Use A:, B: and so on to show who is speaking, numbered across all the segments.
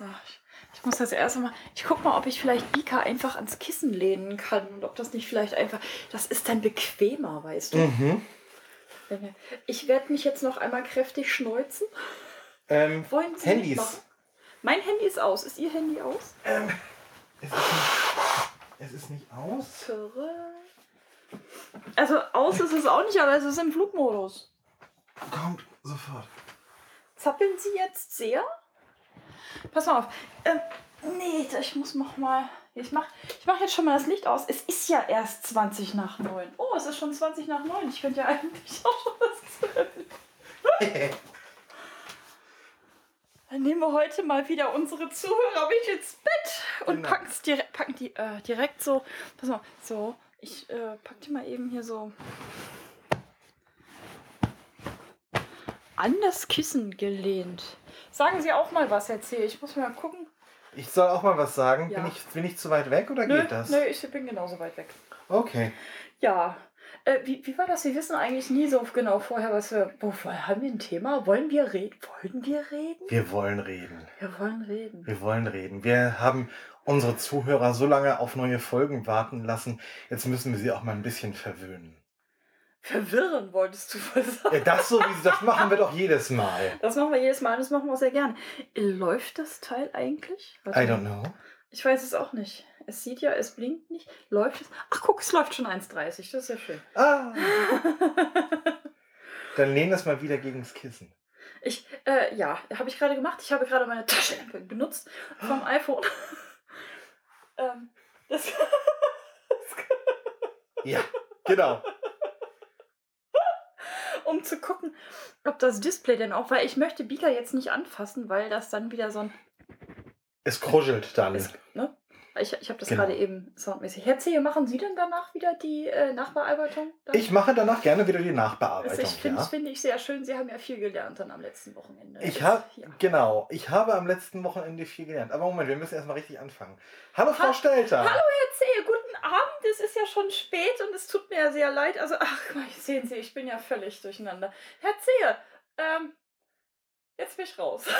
A: So, ich, muss das erste mal. Ich guck mal, ob ich vielleicht Bika einfach ans Kissen lehnen kann und ob das nicht vielleicht einfach. Das ist dann bequemer, weißt du.
B: Mhm.
A: Ich werde mich jetzt noch einmal kräftig schneuzen.
B: Ähm,
A: Wollen Sie
B: Handys.
A: Mein Handy ist aus. Ist Ihr Handy aus?
B: Ähm, es, ist nicht, es ist nicht aus.
A: Also aus ist es auch nicht, aber es ist im Flugmodus.
B: Kommt sofort.
A: Zappeln Sie jetzt sehr? Pass mal auf. Ähm, nee, ich muss noch mal. Ich mach, ich mach jetzt schon mal das Licht aus. Es ist ja erst 20 nach 9. Oh, es ist schon 20 nach 9. Ich könnte ja eigentlich auch schon was. Dann nehmen wir heute mal wieder unsere Zuhörer mit ins Bett und
B: Genau.
A: packen's direkt, packen die äh, direkt so. Pass mal, so. Ich äh, pack die mal eben hier so an das Kissen gelehnt. Sagen Sie auch mal was, erzähl. Ich muss mal gucken.
B: Ich soll auch mal was sagen.
A: Ja.
B: Bin, ich, bin ich zu weit weg oder
A: Nö,
B: geht das?
A: nö, ich bin genauso weit weg.
B: Okay.
A: Ja. Äh, wie, wie war das? Wir wissen eigentlich nie so genau vorher, was wir. Wovon haben wir ein Thema? Wollen wir reden? Wollen wir reden?
B: Wir wollen reden.
A: Wir wollen reden.
B: Wir wollen reden. Wir haben unsere Zuhörer so lange auf neue Folgen warten lassen. Jetzt müssen wir sie auch mal ein bisschen verwöhnen.
A: Verwirren wolltest du wohl sagen.
B: Ja, das so, wie das machen wir doch jedes Mal.
A: Das machen wir jedes Mal, das machen wir sehr gerne. Läuft das Teil eigentlich? Warte
B: I don't know.
A: Ich weiß es auch nicht. Es sieht ja, es blinkt nicht. Läuft es? Ach, guck, es läuft schon 1,30. Das ist ja schön.
B: Ah. Dann lehn das mal wieder gegen das Kissen.
A: Ich, äh, ja, habe ich gerade gemacht. Ich habe gerade meine Taschenlampe benutzt vom iPhone. ähm, das,
B: Ja, genau.
A: Um zu gucken, ob das Display denn auch, weil ich möchte Beaker jetzt nicht anfassen, weil das dann wieder so ein.
B: Es kruschelt dann.
A: Ist, ne? Ich, ich habe das
B: Genau.
A: gerade eben soundmäßig. Herr Zehe, machen Sie denn danach wieder die äh, Nachbearbeitung? Dann?
B: Ich mache danach gerne wieder die
A: das
B: Nachbearbeitung.
A: ich finde
B: ja.
A: finde ich sehr schön. Sie haben ja viel gelernt dann am letzten Wochenende.
B: Ich
A: Das-
B: habe,
A: ja.
B: genau, ich habe am letzten Wochenende viel gelernt. Aber Moment, wir müssen erstmal richtig anfangen. Hallo Frau
A: Ha-
B: Stelter.
A: Hallo Herr Zehe, guten Abend. Es ist ja schon spät und es tut mir ja sehr leid. Also, ach, sehen Sie, ich bin ja völlig durcheinander. Herr Zehe, ähm, jetzt bin ich raus.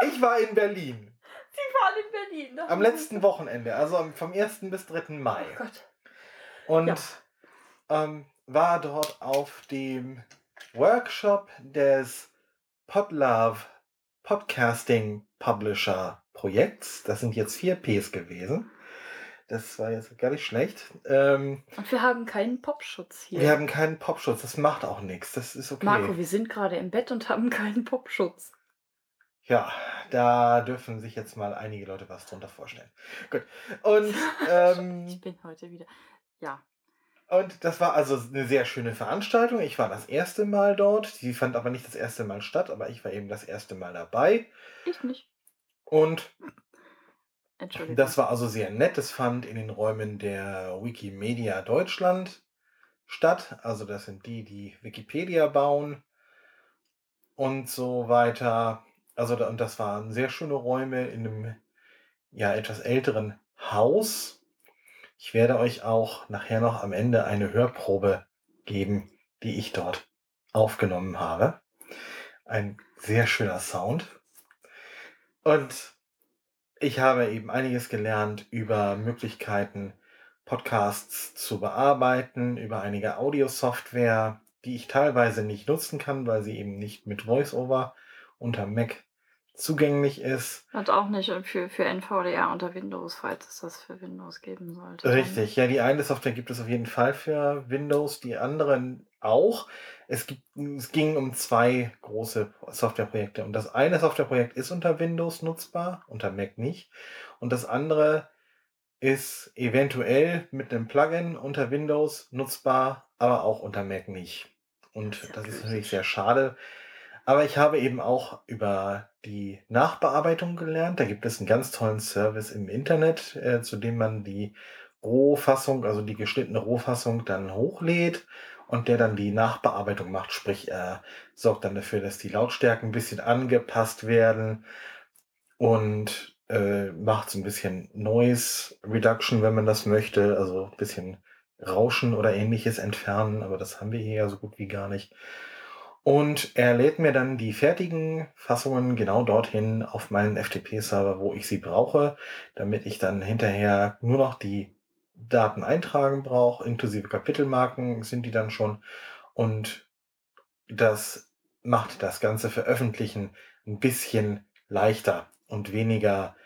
B: Ich war in Berlin
A: Sie waren in Berlin. ne?
B: am letzten Wochenende, also vom 1. bis 3. Mai.
A: Oh Gott.
B: Und
A: Ja.
B: ähm, war dort auf dem Workshop des Podlove Podcasting Publisher Projekts. Das sind jetzt vier Ps gewesen. Das war jetzt gar nicht schlecht. Ähm,
A: Und wir haben keinen Popschutz hier.
B: wir haben keinen Popschutz, das macht auch nichts. Das ist okay.
A: Marco, wir sind gerade im Bett und haben keinen Popschutz.
B: Ja, da dürfen sich jetzt mal einige Leute was drunter vorstellen. Gut. Und, ähm,
A: Ich bin heute wieder. Ja.
B: und das war also eine sehr schöne Veranstaltung. Ich war das erste Mal dort. Die fand aber nicht das erste Mal statt, aber ich war eben das erste Mal dabei.
A: Ich nicht.
B: Und
A: Entschuldigung.
B: das war also sehr nett. Es fand in den Räumen der Wikimedia Deutschland statt. Also das sind die, die Wikipedia bauen und so weiter. Also da, und das waren sehr schöne Räume in einem ja etwas älteren Haus. Ich werde euch auch nachher noch am Ende eine Hörprobe geben, die ich dort aufgenommen habe. Ein sehr schöner Sound. Und ich habe eben einiges gelernt über Möglichkeiten, Podcasts zu bearbeiten, über einige Audiosoftware, die ich teilweise nicht nutzen kann, weil sie eben nicht mit VoiceOver unter Mac zugänglich ist.
A: Und auch nicht für, für NVDA unter Windows, falls es das für Windows geben sollte.
B: Richtig, ja, die eine Software gibt es auf jeden Fall für Windows, die anderen auch. Es, gibt, es ging um zwei große Softwareprojekte. Und das eine Softwareprojekt ist unter Windows nutzbar, unter Mac nicht. Und das andere ist eventuell mit einem Plugin unter Windows nutzbar, aber auch unter Mac nicht. Und das ist natürlich sehr schade. Aber ich habe eben auch über die Nachbearbeitung gelernt. Da gibt es einen ganz tollen Service im Internet, äh, zu dem man die Rohfassung, also die geschnittene Rohfassung dann hochlädt und der dann die Nachbearbeitung macht. Sprich, er sorgt dann dafür, dass die Lautstärken ein bisschen angepasst werden und äh, macht so ein bisschen Noise Reduction, wenn man das möchte. Also ein bisschen Rauschen oder ähnliches entfernen, aber das haben wir hier ja so gut wie gar nicht. Und er lädt mir dann die fertigen Fassungen genau dorthin auf meinen FTP-Server, wo ich sie brauche, damit ich dann hinterher nur noch die Daten eintragen brauche, inklusive Kapitelmarken sind die dann schon. Und das macht das ganze Veröffentlichen ein bisschen leichter und weniger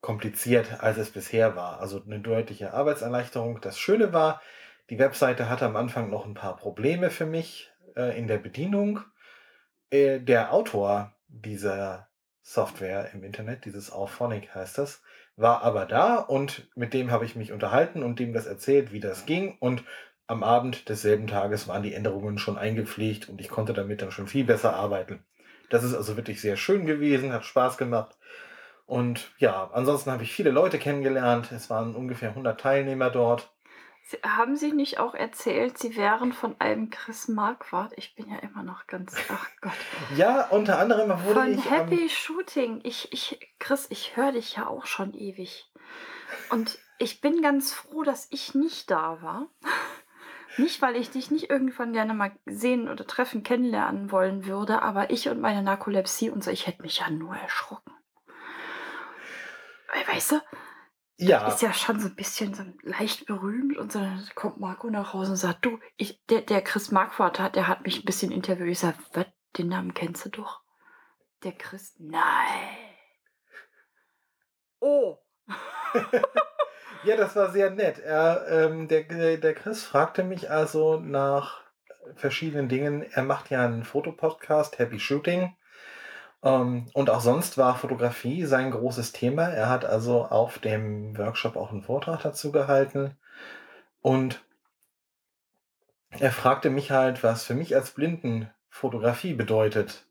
B: kompliziert, als es bisher war. Also eine deutliche Arbeitserleichterung. Das Schöne war, die Webseite hatte am Anfang noch ein paar Probleme für mich äh, in der Bedienung. Äh, der Autor dieser Software im Internet, dieses Auphonic heißt das, war aber da und mit dem habe ich mich unterhalten und dem das erzählt, wie das ging. Und am Abend desselben Tages waren die Änderungen schon eingepflegt und ich konnte damit dann schon viel besser arbeiten. Das ist also wirklich sehr schön gewesen, hat Spaß gemacht. Und ja, ansonsten habe ich viele Leute kennengelernt. Es waren ungefähr 100 Teilnehmer dort.
A: Sie, haben Sie nicht auch erzählt, Sie wären von einem Chris Marquardt? Ich bin ja immer noch ganz, ach Gott.
B: ja, unter anderem wurde
A: von
B: ich...
A: Von Happy ähm, Shooting. Ich, ich, Chris, ich höre dich ja auch schon ewig. Und ich bin ganz froh, dass ich nicht da war. Nicht, weil ich dich nicht irgendwann gerne mal sehen oder treffen, kennenlernen wollen würde, aber ich und meine Narkolepsie und so, ich hätte mich ja nur erschrocken. Weißt du,
B: ja.
A: Ist ja schon so ein bisschen so leicht berühmt und so dann kommt Marco nach Hause und sagt, du, ich, der, der Chris Marquardt hat, der hat mich ein bisschen interviewt. Ich sage, was, den Namen kennst du doch? Der Chris? Nein. Oh.
B: ja, das war sehr nett. Er, ähm, der, der Chris fragte mich also nach verschiedenen Dingen. Er macht ja einen Fotopodcast, Happy Shooting. Ähm, und auch sonst war Fotografie sein großes Thema. Er hat also auf dem Workshop auch einen Vortrag dazu gehalten. Und er fragte mich halt, was für mich als Blinden Fotografie bedeutet.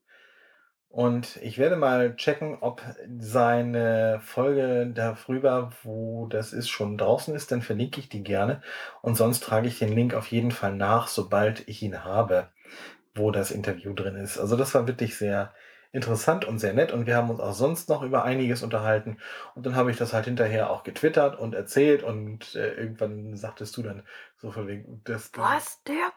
B: Und ich werde mal checken, ob seine Folge darüber, wo das ist, schon draußen ist. Dann verlinke ich die gerne. Und sonst trage ich den Link auf jeden Fall nach, sobald ich ihn habe, wo das Interview drin ist. Also das war wirklich sehr interessant und sehr nett und wir haben uns auch sonst noch über einiges unterhalten. Und dann habe ich das halt hinterher auch getwittert und erzählt und äh, irgendwann sagtest du dann so von wegen, dass
A: Was, der?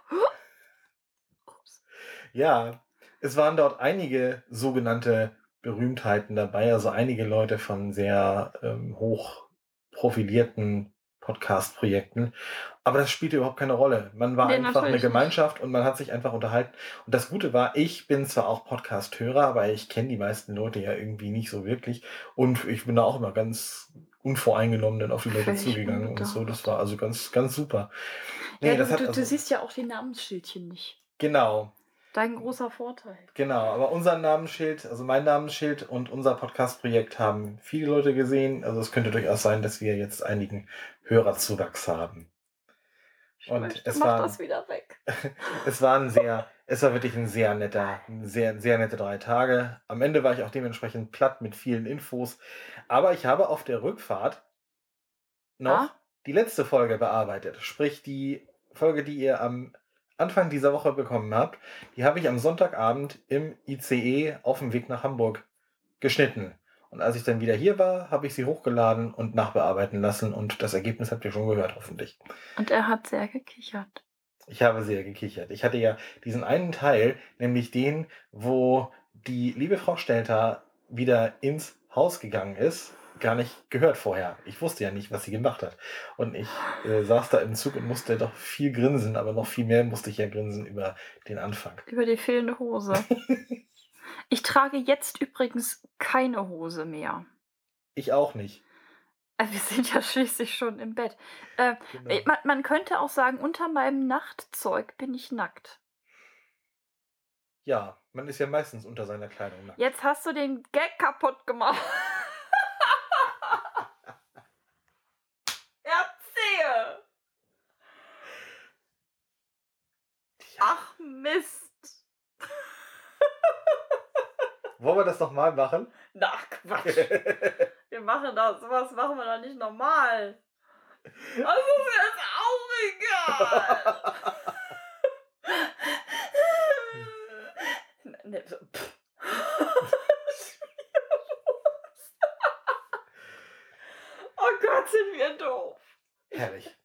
B: Ja, es waren dort einige sogenannte Berühmtheiten dabei, also einige Leute von sehr ähm, hoch profilierten Podcast-Projekten. Aber das spielte überhaupt keine Rolle. Man war nee, einfach eine Gemeinschaft nicht. und man hat sich einfach unterhalten. Und das Gute war, ich bin zwar auch Podcast-Hörer, aber ich kenne die meisten Leute ja irgendwie nicht so wirklich. Und ich bin da auch immer ganz unvoreingenommen dann auf die Leute zugegangen und so. Das war also ganz, ganz super.
A: Nee, ja, du, du, also, du siehst ja auch die Namensschildchen nicht.
B: Genau,
A: Dein großer Vorteil.
B: Genau, aber unser Namensschild, also mein Namensschild und unser Podcast-Projekt haben viele Leute gesehen. Also es könnte durchaus sein, dass wir jetzt einigen Hörerzuwachs haben.
A: Ich und möchte, es war das wieder weg.
B: es war ein sehr, es war wirklich ein sehr netter, sehr, sehr nette drei Tage. Am Ende war ich auch dementsprechend platt mit vielen Infos. Aber ich habe auf der Rückfahrt noch ah? die letzte Folge bearbeitet. Sprich, die Folge, die ihr am Anfang dieser Woche bekommen habt, die habe ich am Sonntagabend im ICE auf dem Weg nach Hamburg geschnitten. Und als ich dann wieder hier war, habe ich sie hochgeladen und nachbearbeiten lassen und das Ergebnis habt ihr schon gehört, hoffentlich.
A: Und er hat sehr gekichert.
B: Ich habe sehr gekichert. Ich hatte ja diesen einen Teil, nämlich den, wo die liebe Frau Stelter wieder ins Haus gegangen ist gar nicht gehört vorher. Ich wusste ja nicht, was sie gemacht hat. Und ich äh, saß da im Zug und musste doch viel grinsen, aber noch viel mehr musste ich ja grinsen über den Anfang.
A: Über die fehlende Hose. ich trage jetzt übrigens keine Hose mehr.
B: Ich auch nicht.
A: Äh, wir sind ja schließlich schon im Bett. Äh, genau. Man, man könnte auch sagen, unter meinem Nachtzeug bin ich nackt.
B: Ja, man ist ja meistens unter seiner Kleidung nackt.
A: Jetzt hast du den Gag kaputt gemacht. Ach Mist.
B: Wollen wir das nochmal machen?
A: Na, Quatsch. wir machen das. Sowas machen wir doch nicht normal. Das ist jetzt auch egal. ne, so, oh Gott, sind wir doof.
B: Herrlich.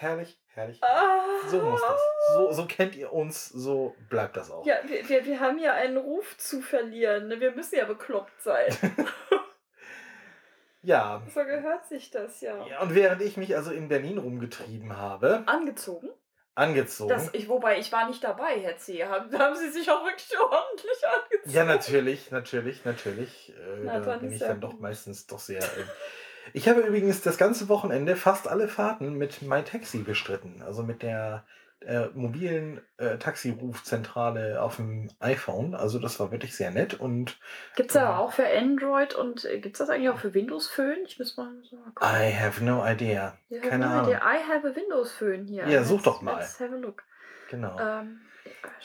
B: Herrlich, herrlich.
A: Ah.
B: So muss das. So, so kennt ihr uns, so bleibt das auch.
A: Ja, wir, wir, wir haben ja einen Ruf zu verlieren. ne? Wir müssen ja bekloppt sein.
B: Ja.
A: so gehört sich das ja.
B: ja. Und während ich mich also in Berlin rumgetrieben habe,
A: Angezogen?
B: angezogen.
A: Das, ich, wobei, ich war nicht dabei, Herr C. Haben, haben Sie sich auch wirklich ordentlich angezogen?
B: Ja, natürlich, natürlich, natürlich. Äh,
A: Na,
B: da bin ich dann doch
A: gut.
B: meistens doch sehr. Äh, ich habe übrigens das ganze Wochenende fast alle Fahrten mit MyTaxi bestritten. Also mit der äh, mobilen äh, Taxirufzentrale auf dem iPhone. Also das war wirklich sehr nett und
A: Gibt es ja auch für Android und gibt es das eigentlich auch für Windows Phone? Ich muss mal, muss mal gucken.
B: I have no idea.
A: You
B: keine
A: no
B: Ahnung.
A: idea. I have a Windows Phone hier.
B: Ja, such
A: Let's-
B: doch mal.
A: Let's have a look.
B: Genau.
A: Ähm,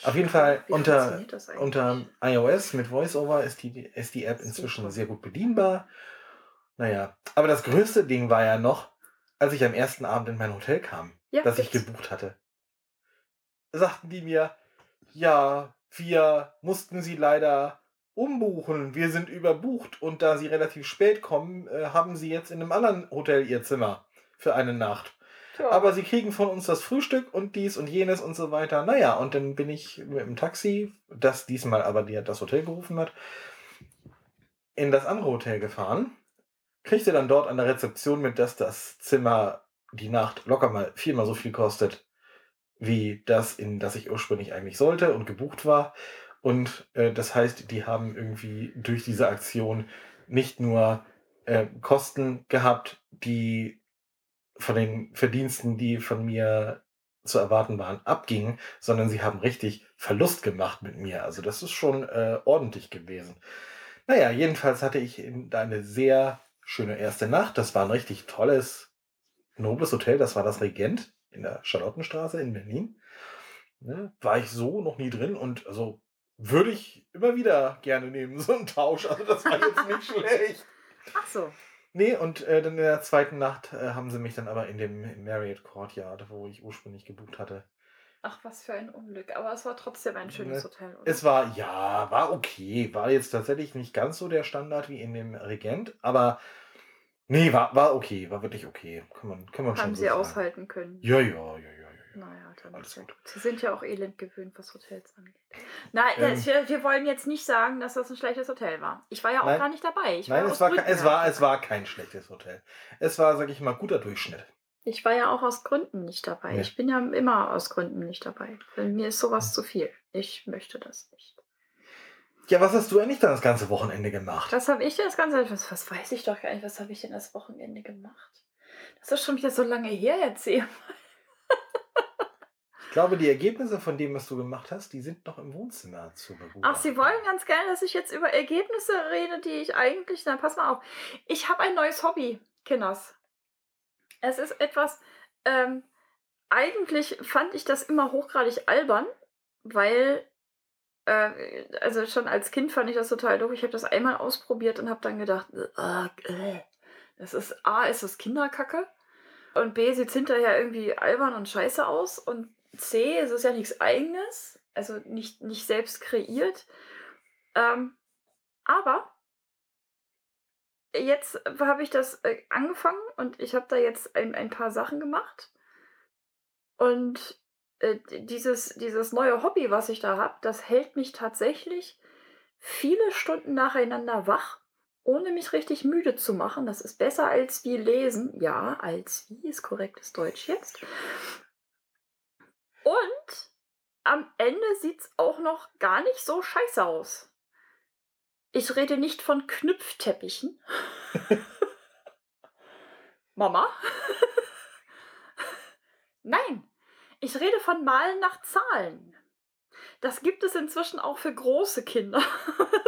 B: Auf jeden Fall unter-? Unter iOS mit VoiceOver ist die, ist die App inzwischen
A: Super.
B: sehr gut bedienbar. Naja, aber das größte Ding war ja noch, als ich am ersten Abend in mein Hotel kam,
A: ja,
B: das ich
A: gibt's.
B: gebucht hatte. Sagten die mir, ja, wir mussten sie leider umbuchen. Wir sind überbucht und da sie relativ spät kommen, äh, haben sie jetzt in einem anderen Hotel ihr Zimmer für eine Nacht.
A: Tja.
B: Aber sie kriegen von uns das Frühstück und dies und jenes und so weiter. Naja, und dann bin ich mit dem Taxi, das diesmal aber die das Hotel gerufen hat, in das andere Hotel gefahren. Kriegte dann dort an der Rezeption mit, dass das Zimmer die Nacht locker mal viermal so viel kostet, wie das, in das ich ursprünglich eigentlich sollte und gebucht war. Und äh, das heißt, die haben irgendwie durch diese Aktion nicht nur äh, Kosten gehabt, die von den Verdiensten, die von mir zu erwarten waren, abgingen, sondern sie haben richtig Verlust gemacht mit mir. Also das ist schon äh, ordentlich gewesen. Naja, jedenfalls hatte ich da eine sehr schöne erste Nacht. Das war ein richtig tolles, nobles Hotel. Das war das Regent in der Charlottenstraße in Berlin. Ne, war ich so noch nie drin und also würde ich immer wieder gerne nehmen, so einen Tausch. Also das war jetzt nicht schlecht.
A: Ach so.
B: Nee, und äh, dann in der zweiten Nacht äh, haben sie mich dann aber in dem Marriott Courtyard, wo ich ursprünglich gebucht hatte.
A: Ach, was für ein Unglück. Aber es war trotzdem ein schönes
B: Ne.
A: Hotel. Oder?
B: Es war, ja, war okay. War jetzt tatsächlich nicht ganz so der Standard wie in dem Regent, aber nee, war, war okay. War wirklich okay. Kann man, kann man schon
A: Haben
B: so
A: sie
B: sagen.
A: aushalten können.
B: Ja, ja, ja, ja, ja.
A: Naja, dann
B: Alles
A: gut. Sie sind ja auch elend gewöhnt, was Hotels angeht. Nein,
B: Ähm.
A: das, wir, wir wollen jetzt nicht sagen, dass das ein schlechtes Hotel war. Ich war ja auch
B: Nein.
A: gar nicht dabei. Ich
B: Nein,
A: ja
B: es war, es, war, es war kein schlechtes Hotel. Es war, sag ich mal, guter Durchschnitt.
A: Ich war ja auch aus Gründen nicht dabei.
B: Ja.
A: Ich bin ja immer aus Gründen nicht dabei. Mir ist sowas zu viel. Ich möchte das nicht.
B: Ja, was hast du eigentlich dann das ganze Wochenende gemacht?
A: Was habe ich denn das Ganze? Was, was weiß ich doch gar nicht. Was habe ich denn das Wochenende gemacht? Das ist schon wieder so lange her jetzt. eh.
B: Ich glaube, die Ergebnisse von dem, was du gemacht hast, die sind noch im Wohnzimmer zu begutachten.
A: Ach, Sie wollen ganz gerne, dass ich jetzt über Ergebnisse rede, die ich eigentlich. Na, pass mal auf. Ich habe ein neues Hobby, Kinders. Es ist etwas. Ähm, eigentlich fand ich das immer hochgradig albern, weil. Äh, also schon als Kind fand ich das total doof. Ich habe das einmal ausprobiert und habe dann gedacht, äh, äh, das ist A, ist das Kinderkacke. Und B, sieht hinterher irgendwie albern und scheiße aus. Und C, es ist ja nichts eigenes. Also nicht, nicht selbst kreiert. Ähm, aber jetzt habe ich das äh, angefangen und ich habe da jetzt ein, ein paar Sachen gemacht. Und äh, dieses, dieses neue Hobby, was ich da habe, das hält mich tatsächlich viele Stunden nacheinander wach, ohne mich richtig müde zu machen. Das ist besser als wie lesen. Ja, als wie ist korrektes Deutsch jetzt. Und am Ende sieht es auch noch gar nicht so scheiße aus. Ich rede nicht von Knüpfteppichen. Mama? Nein, ich rede von Malen nach Zahlen. Das gibt es inzwischen auch für große Kinder.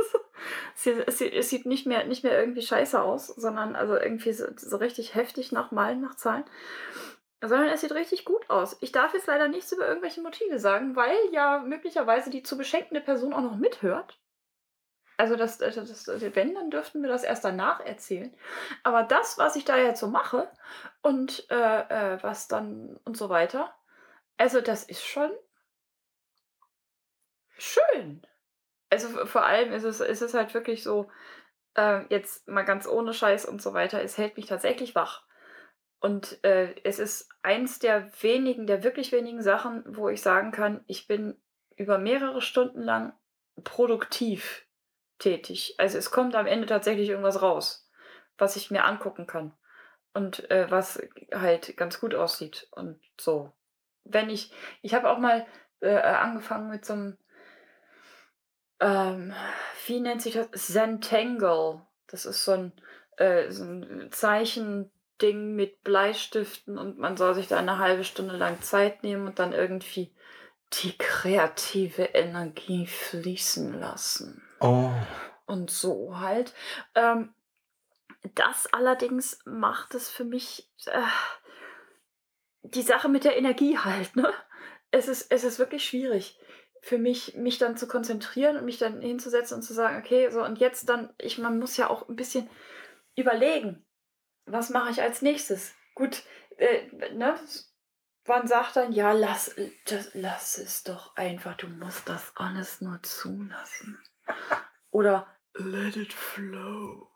A: es, sieht, nicht mehr, nicht mehr irgendwie scheiße aus, sondern also irgendwie so, so richtig heftig nach Malen nach Zahlen. Sondern es sieht richtig gut aus. Ich darf jetzt leider nichts über irgendwelche Motive sagen, weil ja möglicherweise die zu beschenkende Person auch noch mithhört. Also das, das, das, wenn, dann dürften wir das erst danach erzählen. Aber das, was ich da jetzt so mache und äh, äh, was dann und so weiter, also das ist schon schön. Also vor allem ist es, ist es halt wirklich so, äh, jetzt mal ganz ohne Scheiß und so weiter, es hält mich tatsächlich wach. Und äh, es ist eins der wenigen, der wirklich wenigen Sachen, wo ich sagen kann, ich bin über mehrere Stunden lang produktiv tätig. Also es kommt am Ende tatsächlich irgendwas raus, was ich mir angucken kann und äh, was halt ganz gut aussieht und so. Wenn ich, ich habe auch mal äh, angefangen mit so einem, ähm, wie nennt sich das? Zentangle. Das ist so ein, äh, so ein Zeichending mit Bleistiften und man soll sich da eine halbe Stunde lang Zeit nehmen und dann irgendwie die kreative Energie fließen lassen.
B: Oh.
A: Und so halt. Ähm, das allerdings macht es für mich äh, die Sache mit der Energie halt, ne? Es ist, es ist wirklich schwierig für mich, mich dann zu konzentrieren und mich dann hinzusetzen und zu sagen, okay, so und jetzt dann, ich, man muss ja auch ein bisschen überlegen, was mache ich als nächstes? Gut, äh, ne? Man sagt dann, ja, lass, das, lass es doch einfach, du musst das alles nur zulassen. Oder let it flow.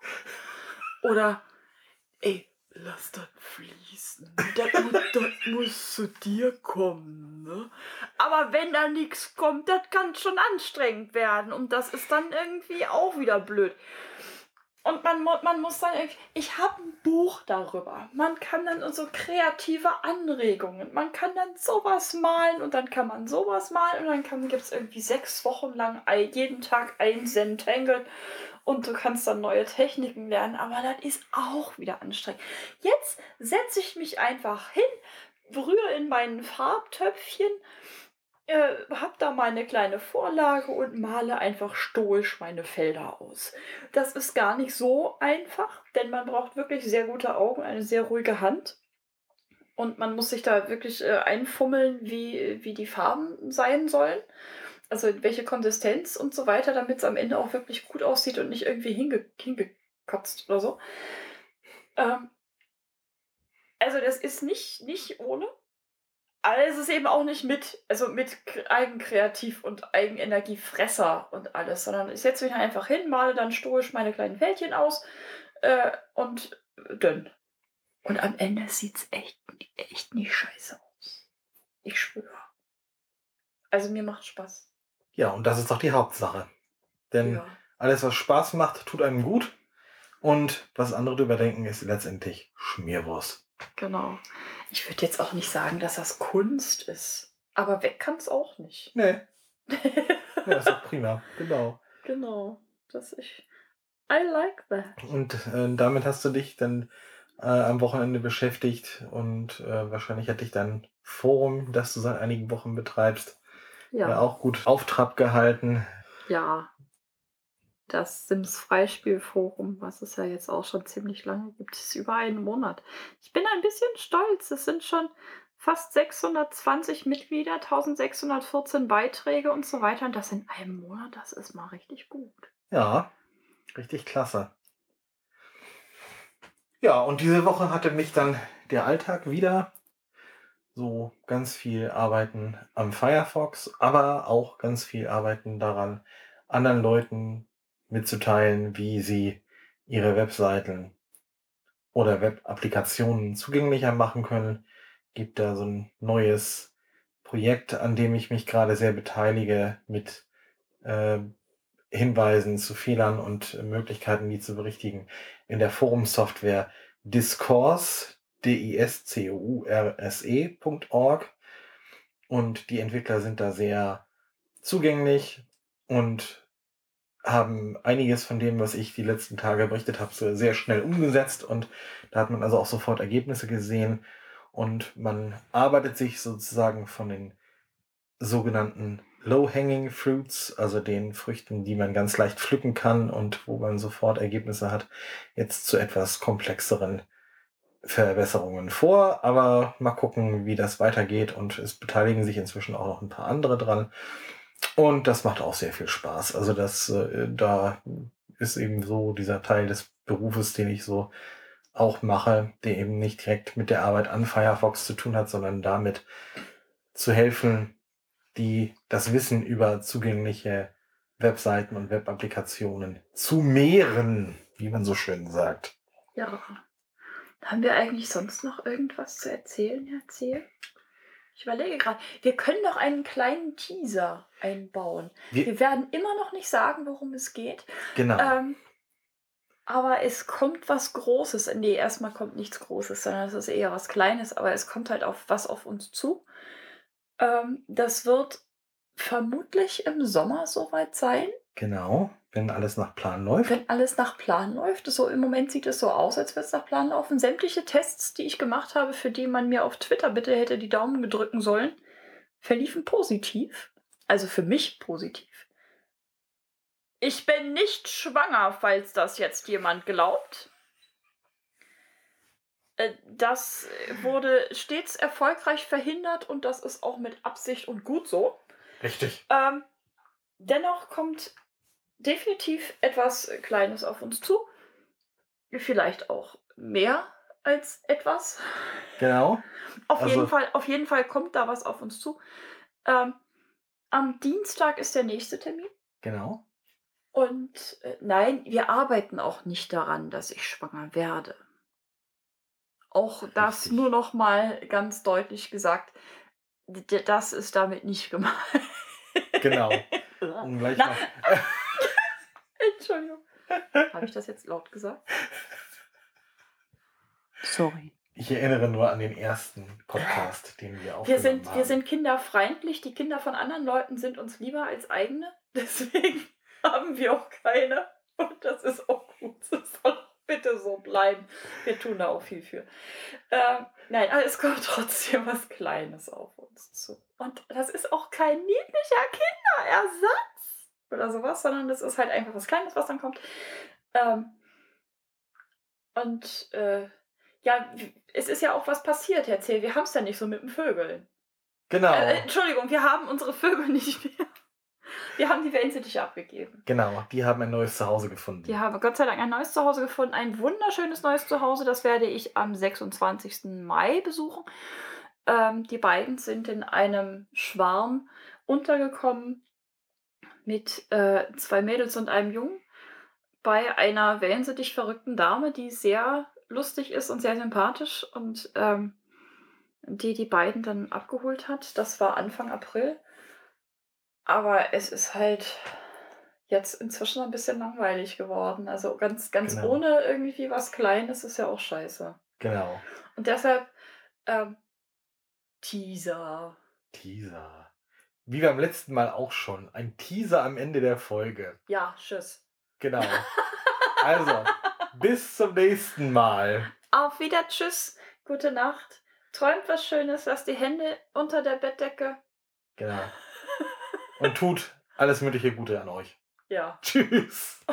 A: Oder, ey, lass das fließen. Das, das muss zu dir kommen, ne? Aber wenn da nichts kommt, das kann schon anstrengend werden. Und das ist dann irgendwie auch wieder blöd. Und man, man muss dann, ich habe ein Buch darüber. Man kann dann so kreative Anregungen. Man kann dann sowas malen und dann kann man sowas malen und dann gibt es irgendwie sechs Wochen lang jeden Tag ein Zentangle und du kannst dann neue Techniken lernen, aber das ist auch wieder anstrengend. Jetzt setze ich mich einfach hin, rühre in meinen Farbtöpfchen, äh, hab da meine kleine Vorlage und male einfach stoisch meine Felder aus. Das ist gar nicht so einfach, denn man braucht wirklich sehr gute Augen, eine sehr ruhige Hand. Und man muss sich da wirklich äh, einfummeln, wie, wie die Farben sein sollen also welche Konsistenz und so weiter, damit es am Ende auch wirklich gut aussieht und nicht irgendwie hinge hingekotzt oder so. Ähm, also das ist nicht, nicht ohne. Aber es ist eben auch nicht mit, also mit Eigenkreativ und Eigenenergiefresser und alles, sondern ich setze mich einfach hin, male dann stoisch meine kleinen Fältchen aus äh, und dünn. Und am Ende sieht es echt, echt nicht scheiße aus. Ich schwöre. Also mir macht Spaß.
B: Ja, und das ist doch die Hauptsache. Denn
A: Ja.
B: alles, was Spaß macht, tut einem gut. Und was andere drüber denken, ist letztendlich Schmierwurst.
A: Genau. Ich würde jetzt auch nicht sagen, dass das Kunst ist. Aber weg kann es auch nicht.
B: Nee. Ja, ist doch prima. Genau.
A: genau. Das ich. I like that.
B: Und äh, damit hast du dich dann äh, am Wochenende beschäftigt und äh, wahrscheinlich hat dich dein Forum, das du seit einigen Wochen betreibst, ja.
A: Ja.
B: auch gut auf Trab gehalten.
A: Ja. Das Sims Freispielforum, was es ja jetzt auch schon ziemlich lange gibt, ist über einen Monat. Ich bin ein bisschen stolz. Es sind schon fast 620 Mitglieder, 1614 Beiträge und so weiter. Und das in einem Monat, das ist mal richtig gut.
B: Ja, richtig klasse. Ja, und diese Woche hatte mich dann der Alltag wieder so ganz viel Arbeiten am Firefox, aber auch ganz viel Arbeiten daran, anderen Leuten mitzuteilen, wie sie ihre Webseiten oder Web-Applikationen zugänglicher machen können. Gibt da so ein neues Projekt, an dem ich mich gerade sehr beteilige mit äh, Hinweisen zu Fehlern und Möglichkeiten, die zu berichtigen, in der Forumsoftware Discourse, D-I-S-C-O-U-R-S-E.org. Und die Entwickler sind da sehr zugänglich und haben einiges von dem, was ich die letzten Tage berichtet habe, sehr schnell umgesetzt. Und da hat man also auch sofort Ergebnisse gesehen. Und man arbeitet sich sozusagen von den sogenannten Low-Hanging Fruits, also den Früchten, die man ganz leicht pflücken kann und wo man sofort Ergebnisse hat, jetzt zu etwas komplexeren Verbesserungen vor. Aber mal gucken, wie das weitergeht. Und es beteiligen sich inzwischen auch noch ein paar andere dran. Und das macht auch sehr viel Spaß. Also das, äh, da ist eben so dieser Teil des Berufes, den ich so auch mache, der eben nicht direkt mit der Arbeit an Firefox zu tun hat, sondern damit zu helfen, die das Wissen über zugängliche Webseiten und Webapplikationen zu mehren, wie man so schön sagt.
A: Ja. Haben wir eigentlich sonst noch irgendwas zu erzählen, Herr Zehe? Ich überlege gerade, wir können doch einen kleinen Teaser einbauen.
B: Wir-
A: Wir, werden immer noch nicht sagen, worum es geht.
B: Genau.
A: Ähm, aber es kommt was Großes. Nee, erstmal kommt nichts Großes, sondern es ist eher was Kleines, aber es kommt halt auf was auf uns zu. Ähm, das wird vermutlich im Sommer soweit sein,
B: Genau. Wenn alles nach Plan läuft.
A: wenn alles nach Plan läuft. So im Moment sieht es so aus, als würde es nach Plan laufen. Sämtliche Tests, die ich gemacht habe, für die man mir auf Twitter bitte hätte die Daumen gedrücken sollen, verliefen positiv. Also für mich positiv. Ich bin nicht schwanger, falls das jetzt jemand glaubt. Äh, Das wurde stets erfolgreich verhindert und das ist auch mit Absicht und gut so.
B: Richtig.
A: Ähm, dennoch kommt definitiv etwas Kleines auf uns zu. Vielleicht auch mehr als etwas.
B: Genau.
A: Auf,
B: Also-
A: jeden, Fall, auf jeden Fall kommt da was auf uns zu. Ähm, am Dienstag ist der nächste Termin.
B: Genau.
A: Und äh, nein, wir arbeiten auch nicht daran, dass ich schwanger werde. Auch das
B: Richtig.
A: nur noch mal ganz deutlich gesagt. Das ist damit nicht gemeint.
B: Genau. Um gleich
A: Na.
B: noch.
A: Entschuldigung. Habe ich das jetzt laut gesagt? Sorry.
B: Ich erinnere nur an den ersten Podcast, den wir
A: Wir
B: aufgenommen
A: sind,
B: haben.
A: wir sind kinderfreundlich. Die Kinder von anderen Leuten sind uns lieber als eigene. Deswegen haben wir auch keine. Und das ist auch gut. Das soll auch bitte so bleiben. Wir tun da auch viel für. Ähm, nein, aber es kommt trotzdem was Kleines auf uns zu. Und das ist auch kein niedlicher Kinderersatz oder sowas, sondern das ist halt einfach was Kleines, was dann kommt. Ähm, und äh, ja, es ist ja auch was passiert, Herr Zähl. Wir haben es ja nicht so mit den Vögeln.
B: Genau.
A: Äh, Entschuldigung, wir haben unsere Vögel nicht mehr. Wir haben die Wellensittiche abgegeben.
B: Genau. Die haben ein neues Zuhause gefunden.
A: Die haben Gott sei Dank ein neues Zuhause gefunden. Ein wunderschönes neues Zuhause. Das werde ich am 26. Mai besuchen. Ähm, die beiden sind in einem Schwarm untergekommen mit äh, zwei Mädels und einem Jungen bei einer wellensittich verrückten Dame, die sehr lustig ist und sehr sympathisch und ähm, die die beiden dann abgeholt hat. Das war Anfang April. Aber es ist halt jetzt inzwischen ein bisschen langweilig geworden. Also ganz, ganz
B: Genau.
A: ohne irgendwie was Kleines ist ja auch scheiße.
B: Genau.
A: Und deshalb ähm, Teaser.
B: Teaser. Wie beim letzten Mal auch schon. Ein Teaser am Ende der Folge.
A: Ja, tschüss.
B: Genau. Also, bis zum nächsten Mal.
A: Auf wieder, tschüss. Gute Nacht. Träumt was Schönes, lasst die Hände unter der Bettdecke.
B: Genau. Und tut alles mögliche Gute an euch.
A: Ja.
B: Tschüss.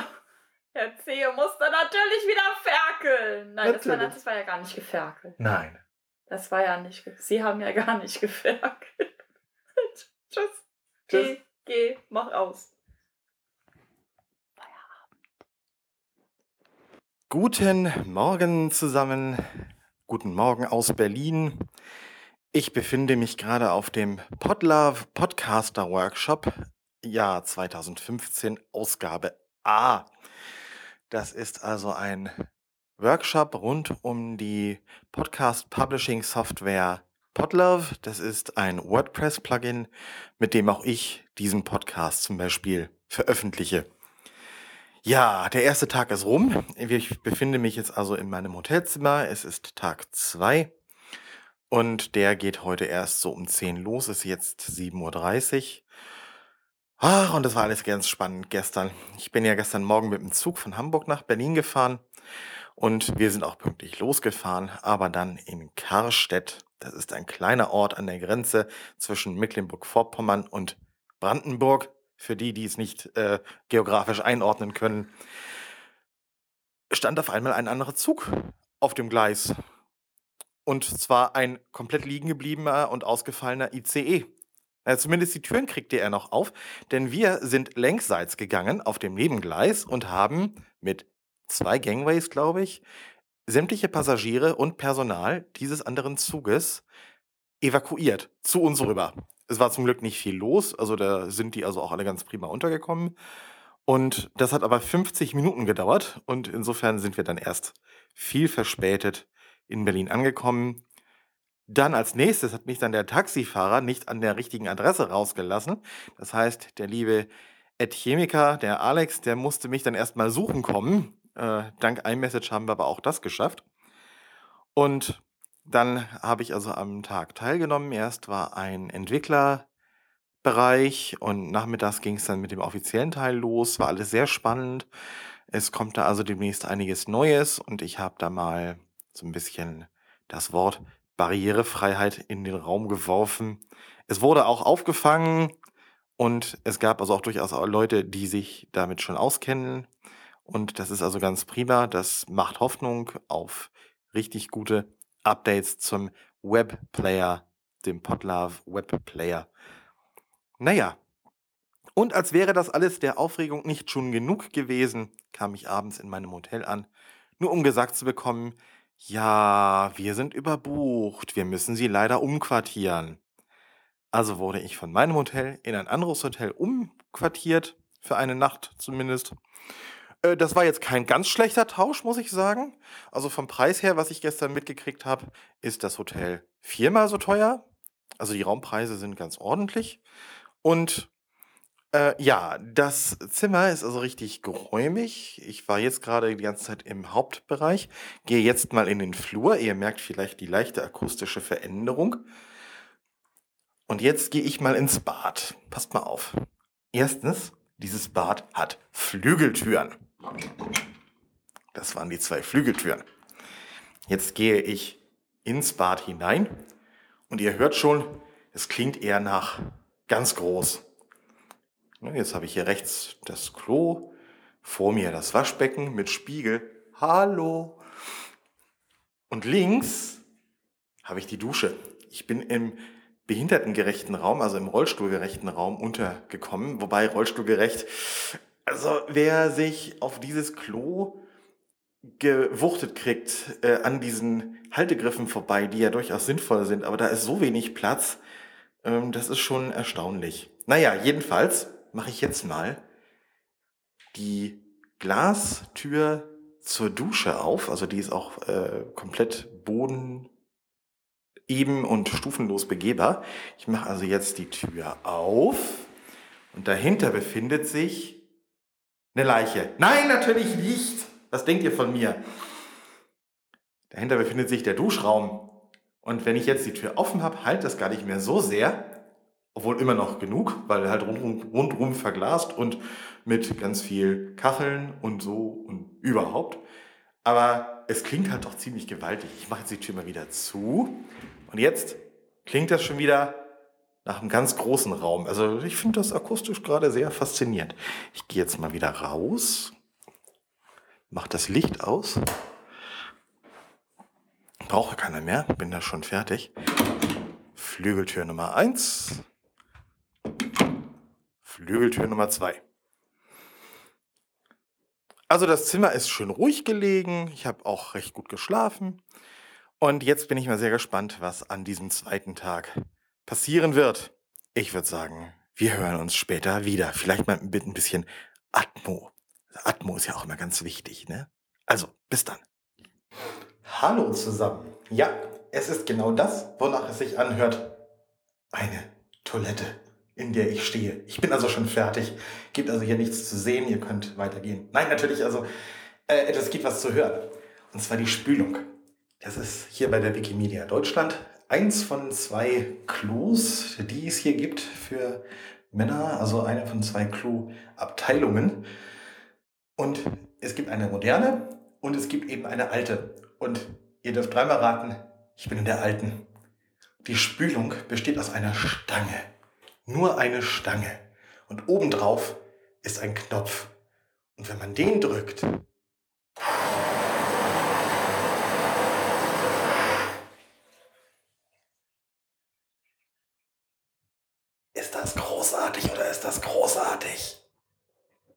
A: Herr Zehe musste natürlich wieder ferkeln. Nein, das war, das war ja gar nicht geferkelt.
B: Nein.
A: Das war ja nicht. Sie haben ja gar nicht geferkelt. Tschüss.
B: Tschüss.
A: Geh, geh, mach aus.
B: Guten Morgen zusammen. Guten Morgen aus Berlin. Ich befinde mich gerade auf dem Podlove Podcaster Workshop, Jahr 2015, Ausgabe A. Das ist also ein Workshop rund um die Podcast Publishing Software Podlove. Das ist ein WordPress-Plugin, mit dem auch ich diesen Podcast zum Beispiel veröffentliche. Ja, der erste Tag ist rum. Ich befinde mich jetzt also in meinem Hotelzimmer. Es ist Tag 2 und der geht heute erst so um 10 los. Es ist jetzt 7.30 Uhr. Ach, und das war alles ganz spannend gestern. Ich bin ja gestern Morgen mit dem Zug von Hamburg nach Berlin gefahren und wir sind auch pünktlich losgefahren, aber dann in Karstedt. Das ist ein kleiner Ort an der Grenze zwischen Mecklenburg-Vorpommern und Brandenburg. Für die, die es nicht äh, geografisch einordnen können, stand auf einmal ein anderer Zug auf dem Gleis. Und zwar ein komplett liegen gebliebener und ausgefallener ICE. Ja, zumindest die Türen kriegte er noch auf, denn wir sind längsseits gegangen auf dem Nebengleis und haben mit zwei Gangways, glaube ich, sämtliche Passagiere und Personal dieses anderen Zuges evakuiert zu uns rüber. Es war zum Glück nicht viel los, also da sind die also auch alle ganz prima untergekommen. Und das hat aber 50 Minuten gedauert und insofern sind wir dann erst viel verspätet in Berlin angekommen. Dann als nächstes hat mich dann der Taxifahrer nicht an der richtigen Adresse rausgelassen. Das heißt, der liebe Ed Chemiker, der Alex, der musste mich dann erstmal suchen kommen. Äh, dank iMessage haben wir aber auch das geschafft. Und dann habe ich also am Tag teilgenommen. Erst war ein Entwicklerbereich und nachmittags ging es dann mit dem offiziellen Teil los. War alles sehr spannend. Es kommt da also demnächst einiges Neues und ich habe da mal so ein bisschen das Wort Barrierefreiheit in den Raum geworfen. Es wurde auch aufgefangen und es gab also auch durchaus Leute, die sich damit schon auskennen. Und das ist also ganz prima. Das macht Hoffnung auf richtig gute Updates zum Webplayer, dem Podlove Webplayer. Naja, und als wäre das alles der Aufregung nicht schon genug gewesen, kam ich abends in meinem Hotel an, nur um gesagt zu bekommen, ja, wir sind überbucht, wir müssen Sie leider umquartieren. Also wurde ich von meinem Hotel in ein anderes Hotel umquartiert, für eine Nacht zumindest. Äh, das war jetzt kein ganz schlechter Tausch, muss ich sagen. Also vom Preis her, was ich gestern mitgekriegt habe, ist das Hotel viermal so teuer. Also die Raumpreise sind ganz ordentlich. Und äh, ja, das Zimmer ist also richtig geräumig. Ich war jetzt gerade die ganze Zeit im Hauptbereich, gehe jetzt mal in den Flur. Ihr merkt vielleicht die leichte akustische Veränderung. Und jetzt gehe ich mal ins Bad. Passt mal auf. Erstens, dieses Bad hat Flügeltüren. Das waren die zwei Flügeltüren. Jetzt gehe ich ins Bad hinein und ihr hört schon, es klingt eher nach ganz groß. Jetzt habe ich hier rechts das Klo, vor mir das Waschbecken mit Spiegel. Hallo. Und links habe ich die Dusche. Ich bin im behindertengerechten Raum, also im rollstuhlgerechten Raum untergekommen. Wobei rollstuhlgerecht, also wer sich auf dieses Klo gewuchtet kriegt äh, an diesen Haltegriffen vorbei, die ja durchaus sinnvoll sind, aber da ist so wenig Platz, ähm, das ist schon erstaunlich. Naja, jedenfalls mache ich jetzt mal die Glastür zur Dusche auf. Also die ist auch äh, komplett boden eben und stufenlos begehbar. Ich mache also jetzt die Tür auf und dahinter befindet sich eine Leiche. Nein, natürlich nicht. Was denkt ihr von mir? Dahinter befindet sich der Duschraum. Und wenn ich jetzt die Tür offen habe, halt das gar nicht mehr so sehr. Obwohl immer noch genug, weil halt rundrum, rundrum verglast und mit ganz viel Kacheln und so und überhaupt. Aber es klingt halt doch ziemlich gewaltig. Ich mache jetzt die Tür mal wieder zu. Und jetzt klingt das schon wieder nach einem ganz großen Raum. Also ich finde das akustisch gerade sehr faszinierend. Ich gehe jetzt mal wieder raus, mache das Licht aus. Brauche keiner mehr, bin da schon fertig. Flügeltür Nummer 1. Flügeltür Nummer 2. Also das Zimmer ist schön ruhig gelegen. Ich habe auch recht gut geschlafen. Und jetzt bin ich mal sehr gespannt, was an diesem zweiten Tag passieren wird. Ich würde sagen, wir hören uns später wieder. Vielleicht mal mit ein bisschen Atmo. Atmo ist ja auch immer ganz wichtig, ne? Also, bis dann. Hallo zusammen. Ja, es ist genau das, wonach es sich anhört. Eine Toilette, in der ich stehe. Ich bin also schon fertig. Gibt also hier nichts zu sehen. Ihr könnt weitergehen. Nein, natürlich, also äh, es gibt was zu hören. Und zwar die Spülung. Das ist hier bei der Wikimedia Deutschland eins von zwei Klos, die es hier gibt für Männer, also eine von zwei Klo-Abteilungen. Und es gibt eine moderne und es gibt eben eine alte. Und ihr dürft dreimal raten, ich bin in der alten. Die Spülung besteht aus einer Stange. Nur eine Stange. Und obendrauf ist ein Knopf. Und wenn man den drückt, Ist das großartig oder ist das großartig?